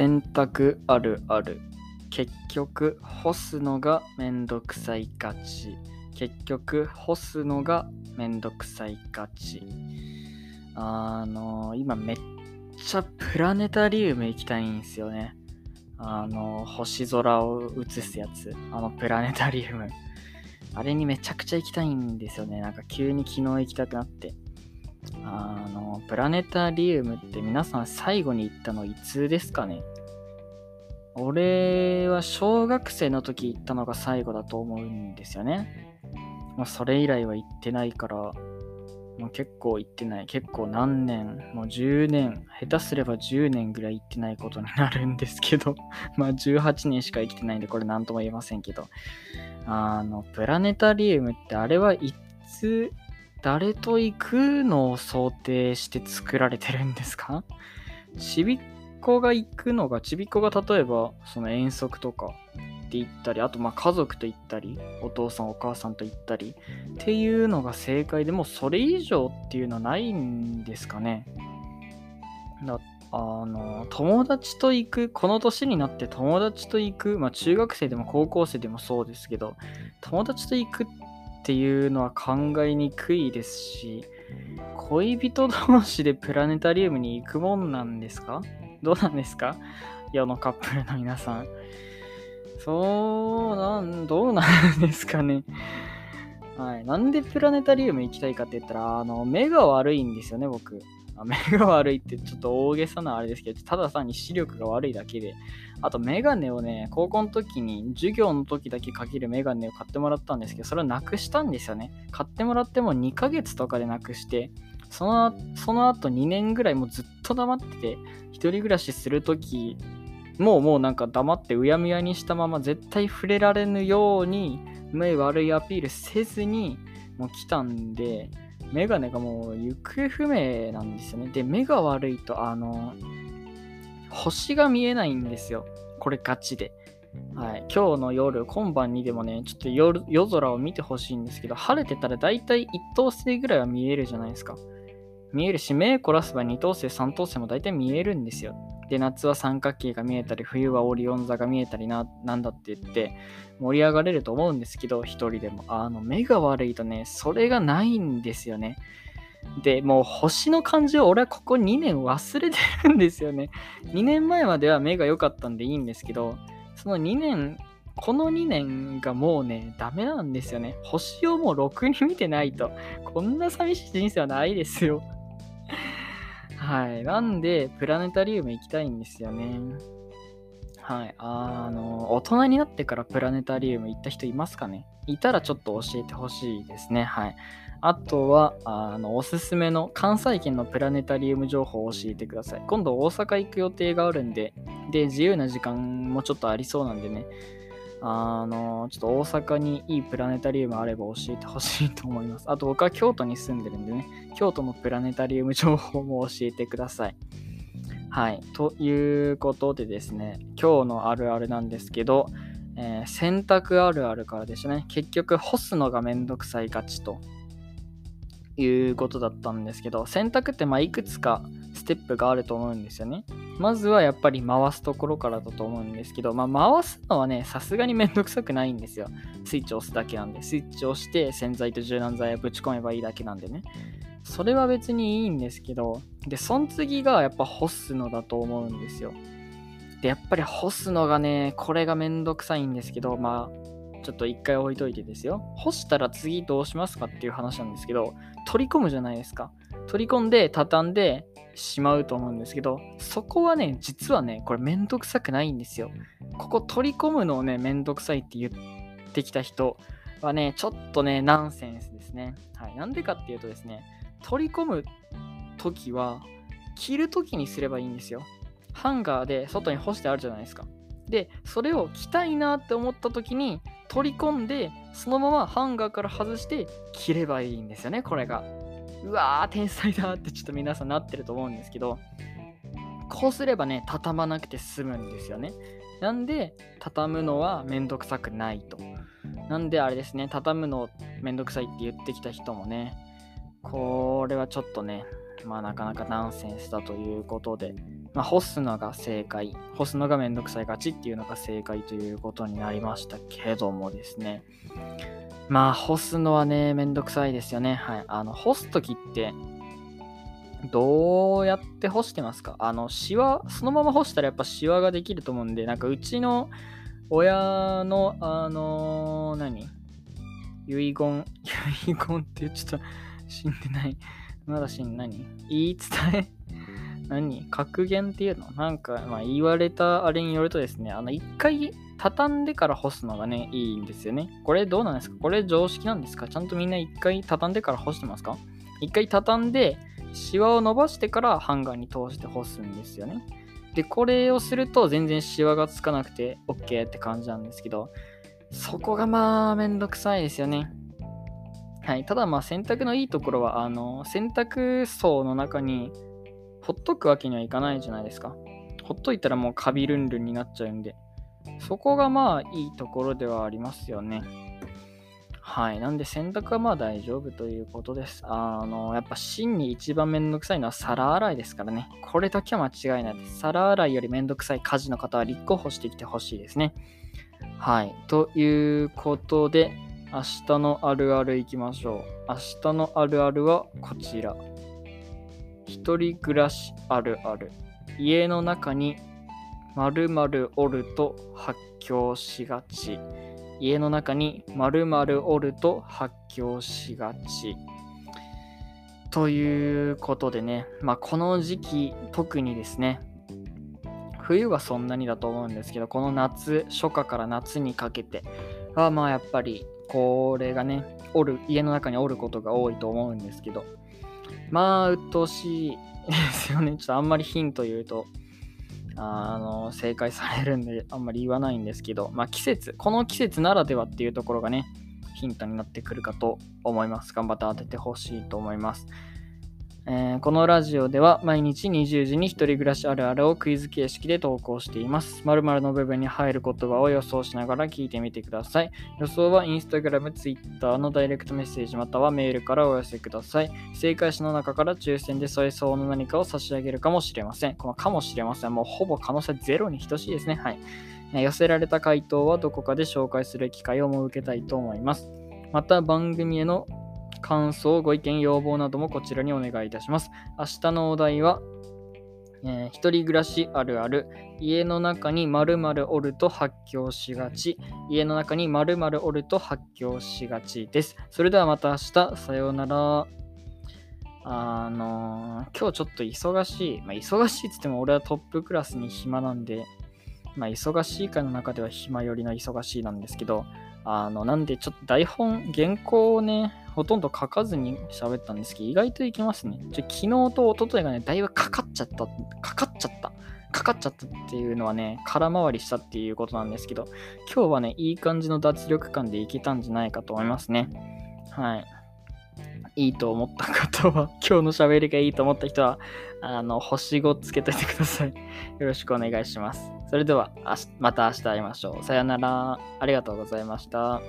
洗濯あるある。結局干すのがめんどくさいがち。結局干すのがめんどくさいがち。あの今めっちゃプラネタリウム行きたいんですよね。あの星空を映すやつ。あのプラネタリウム。あれにめちゃくちゃ行きたいんですよね。なんか急に昨日行きたくなって。あのプラネタリウムって皆さん最後に行ったのいつですかね？俺は小学生の時行ったのが最後だと思うんですよね。まあ、それ以来は行ってないから、もう結構行ってない。結構何年、もう10年、下手すれば10年ぐらい行ってないことになるんですけど、まあ18年しか生きてないんでこれ何とも言えませんけど、あの、プラネタリウムってあれはいつ、誰と行くのを想定して作られてるんですか？ちびっ子が行くのが、ちびっ子が例えば、その遠足とかって行ったり、あとまあ家族と行ったり、お父さんお母さんと行ったりっていうのが正解でもそれ以上っていうのはないんですかね。だあの友達と行くこの年になって友達と行く、まあ、中学生でも高校生でもそうですけど友達と行くっていうのは考えにくいですし恋人同士でプラネタリウムに行くもんなんですか？どうなんですか？世のカップルの皆さん。そうなん、どうなんですかね？はい。なんでプラネタリウム行きたいかって言ったら、あの、目が悪いんですよね、僕。目が悪いってちょっと大げさなあれですけど、ただ単に視力が悪いだけで。あと、メガネをね、高校の時に、授業の時だけかけるメガネを買ってもらったんですけど、それをなくしたんですよね。買ってもらっても2ヶ月とかでなくして、そのその後2年ぐらいもうずっと黙ってて、一人暮らしするとき、もうもうなんか黙ってうやむやにしたまま絶対触れられぬように目悪いアピールせずにもう来たんで、メガネがもう行方不明なんですよね。で、目が悪いと、あの、星が見えないんですよ。これガチで。はい、今日の夜、今晩にでもね、ちょっと夜夜空を見てほしいんですけど、晴れてたら大体一等星ぐらいは見えるじゃないですか。見えるし、目凝らせば2等星、3等星も大体見えるんですよ。で、夏は三角形が見えたり、冬はオリオン座が見えたりな、なんだって言って盛り上がれると思うんですけど、一人でも。あの、目が悪いとね、それがないんですよね。で、もう星の感じを俺はここ2年忘れてるんですよね。2年前までは目が良かったんでいいんですけど、その2年、この2年がもうね、ダメなんですよね。星をもうろくに見てないと、こんな寂しい人生はないですよ。はい。なんで、プラネタリウム行きたいんですよね。はい。あの、大人になってからプラネタリウム行った人いますかね？いたらちょっと教えてほしいですね。はい。あとは、あの、おすすめの関西圏のプラネタリウム情報を教えてください。今度大阪行く予定があるんで、で、自由な時間もちょっとありそうなんでね、あの、ちょっと大阪にいいプラネタリウムあれば教えてほしいと思います。あと僕は京都に住んでるんでね、京都のプラネタリウム情報も教えてください。はい。ということでですね、今日のあるあるなんですけど、えー、洗濯あるあるからですね、結局干すのがめんどくさいがちということだったんですけど、洗濯ってまあいくつかステップがあると思うんですよね。まずはやっぱり回すところからだと思うんですけど、まあ、回すのはね、さすがにめんどくさくないんですよ。スイッチ押すだけなんで、スイッチ押して洗剤と柔軟剤をぶち込めばいいだけなんでね。それは別にいいんですけど、で、その次がやっぱ干すのだと思うんですよ。で、やっぱり干すのがね、これがめんどくさいんですけど、まあ、ちょっと一回置いといてですよ。干したら次どうしますかっていう話なんですけど、取り込むじゃないですか。取り込んで、畳んで、しまうと思うんですけど、そこはね、実はね、これめんどくさくないんですよ。ここ取り込むのをね、めんどくさいって言ってきた人はね、ちょっとね、ナンセンスですね。はい。なんでかっていうとですね、取り込むときは、着るときにすればいいんですよ。ハンガーで外に干してあるじゃないですか。で、それを着たいなって思ったときに、取り込んで、そのままハンガーから外して着ればいいんですよね、これが。うわー、天才だってちょっと皆さんなってると思うんですけど、こうすればね、畳まなくて済むんですよね。なんで、畳むのはめんどくさくないと。なんであれですね、畳むのめんどくさいって言ってきた人もね、これはちょっとね、まあなかなかナンセンスだということで、まあ、干すのが正解、干すのがめんどくさい勝ちっていうのが正解ということになりましたけどもですね。まあ、干すのはね、めんどくさいですよね。はい。あの、干すときって、どうやって干してますか？あの、シワ、そのまま干したらやっぱシワができると思うんで、なんかうちの親の、あのー、何？遺言、遺言って言っちょっと死んでない。まだ死ん何？言い伝え？何？格言っていうの？なんか、まあ、言われたあれによるとですね、あの、一回畳んでから干すのがね、いいんですよね。これどうなんですか？これ常識なんですか？ちゃんとみんな一回畳んでから干してますか？一回畳んで、シワを伸ばしてからハンガーに通して干すんですよね。で、これをすると全然シワがつかなくて OK って感じなんですけど、そこがまあめんどくさいですよね。はい。ただまあ洗濯のいいところは、あの、洗濯槽の中にほっとくわけにはいかないじゃないですか。ほっといたらもうカビルンルンになっちゃうんで。そこがまあいいところではありますよね。はい。なんで洗濯はまあ大丈夫ということです。あの、やっぱ真に一番めんどくさいのは皿洗いですからね。これだけは間違いないです。皿洗いよりめんどくさい家事の方は立候補してきてほしいですね。はい。ということで、明日のあるあるいきましょう。明日のあるあるはこちら。一人暮らしあるある。家の中に〇〇おると発狂しがち。家の中に〇〇おると発狂しがち。ということでね、まあ、この時期、特にですね、冬はそんなにだと思うんですけど、この夏、初夏から夏にかけては、まあやっぱり、これがね、おる、家の中におることが多いと思うんですけど、まあ、鬱陶しいですよね。ちょっとあんまりヒント言うと、あの、正解されるんで、あんまり言わないんですけど、まあ、季節、この季節ならではっていうところがね、ヒントになってくるかと思います。頑張って当ててほしいと思います。えー、このラジオでは毎日20時に一人暮らしあるあるをクイズ形式で投稿しています。〇〇の部分に入る言葉を予想しながら聞いてみてください。予想は Instagram、Twitter のダイレクトメッセージまたはメールからお寄せください。正解者の中から抽選で添えそうな何かを差し上げるかもしれません。このかもしれません。もうほぼ可能性ゼロに等しいですね。はい。寄せられた回答はどこかで紹介する機会を設けたいと思います。また番組への感想、ご意見、要望などもこちらにお願いいたします。明日のお題は、えー、一人暮らしあるある。家の中に〇〇おると発狂しがち。家の中に〇〇おると発狂しがちです。それではまた明日。さようなら。あのー、今日ちょっと忙しい。まあ、忙しいっつっても俺はトップクラスに暇なんで、まあ、忙しい回の中では暇よりの忙しいなんですけど、あの、なんでちょっと台本、原稿をね、ほとんど書かずに喋ったんですけど、意外といきますね。ちょ昨日と一昨日がね、だいぶかかっちゃった、かかっちゃった。かかっちゃったっていうのはね、空回りしたっていうことなんですけど、今日はね、いい感じの脱力感でいけたんじゃないかと思いますね。はい。いいと思った方は、今日の喋りがいいと思った人は、あの、星5つけといてください。よろしくお願いします。それでは、また明日会いましょう。さよなら。ありがとうございました。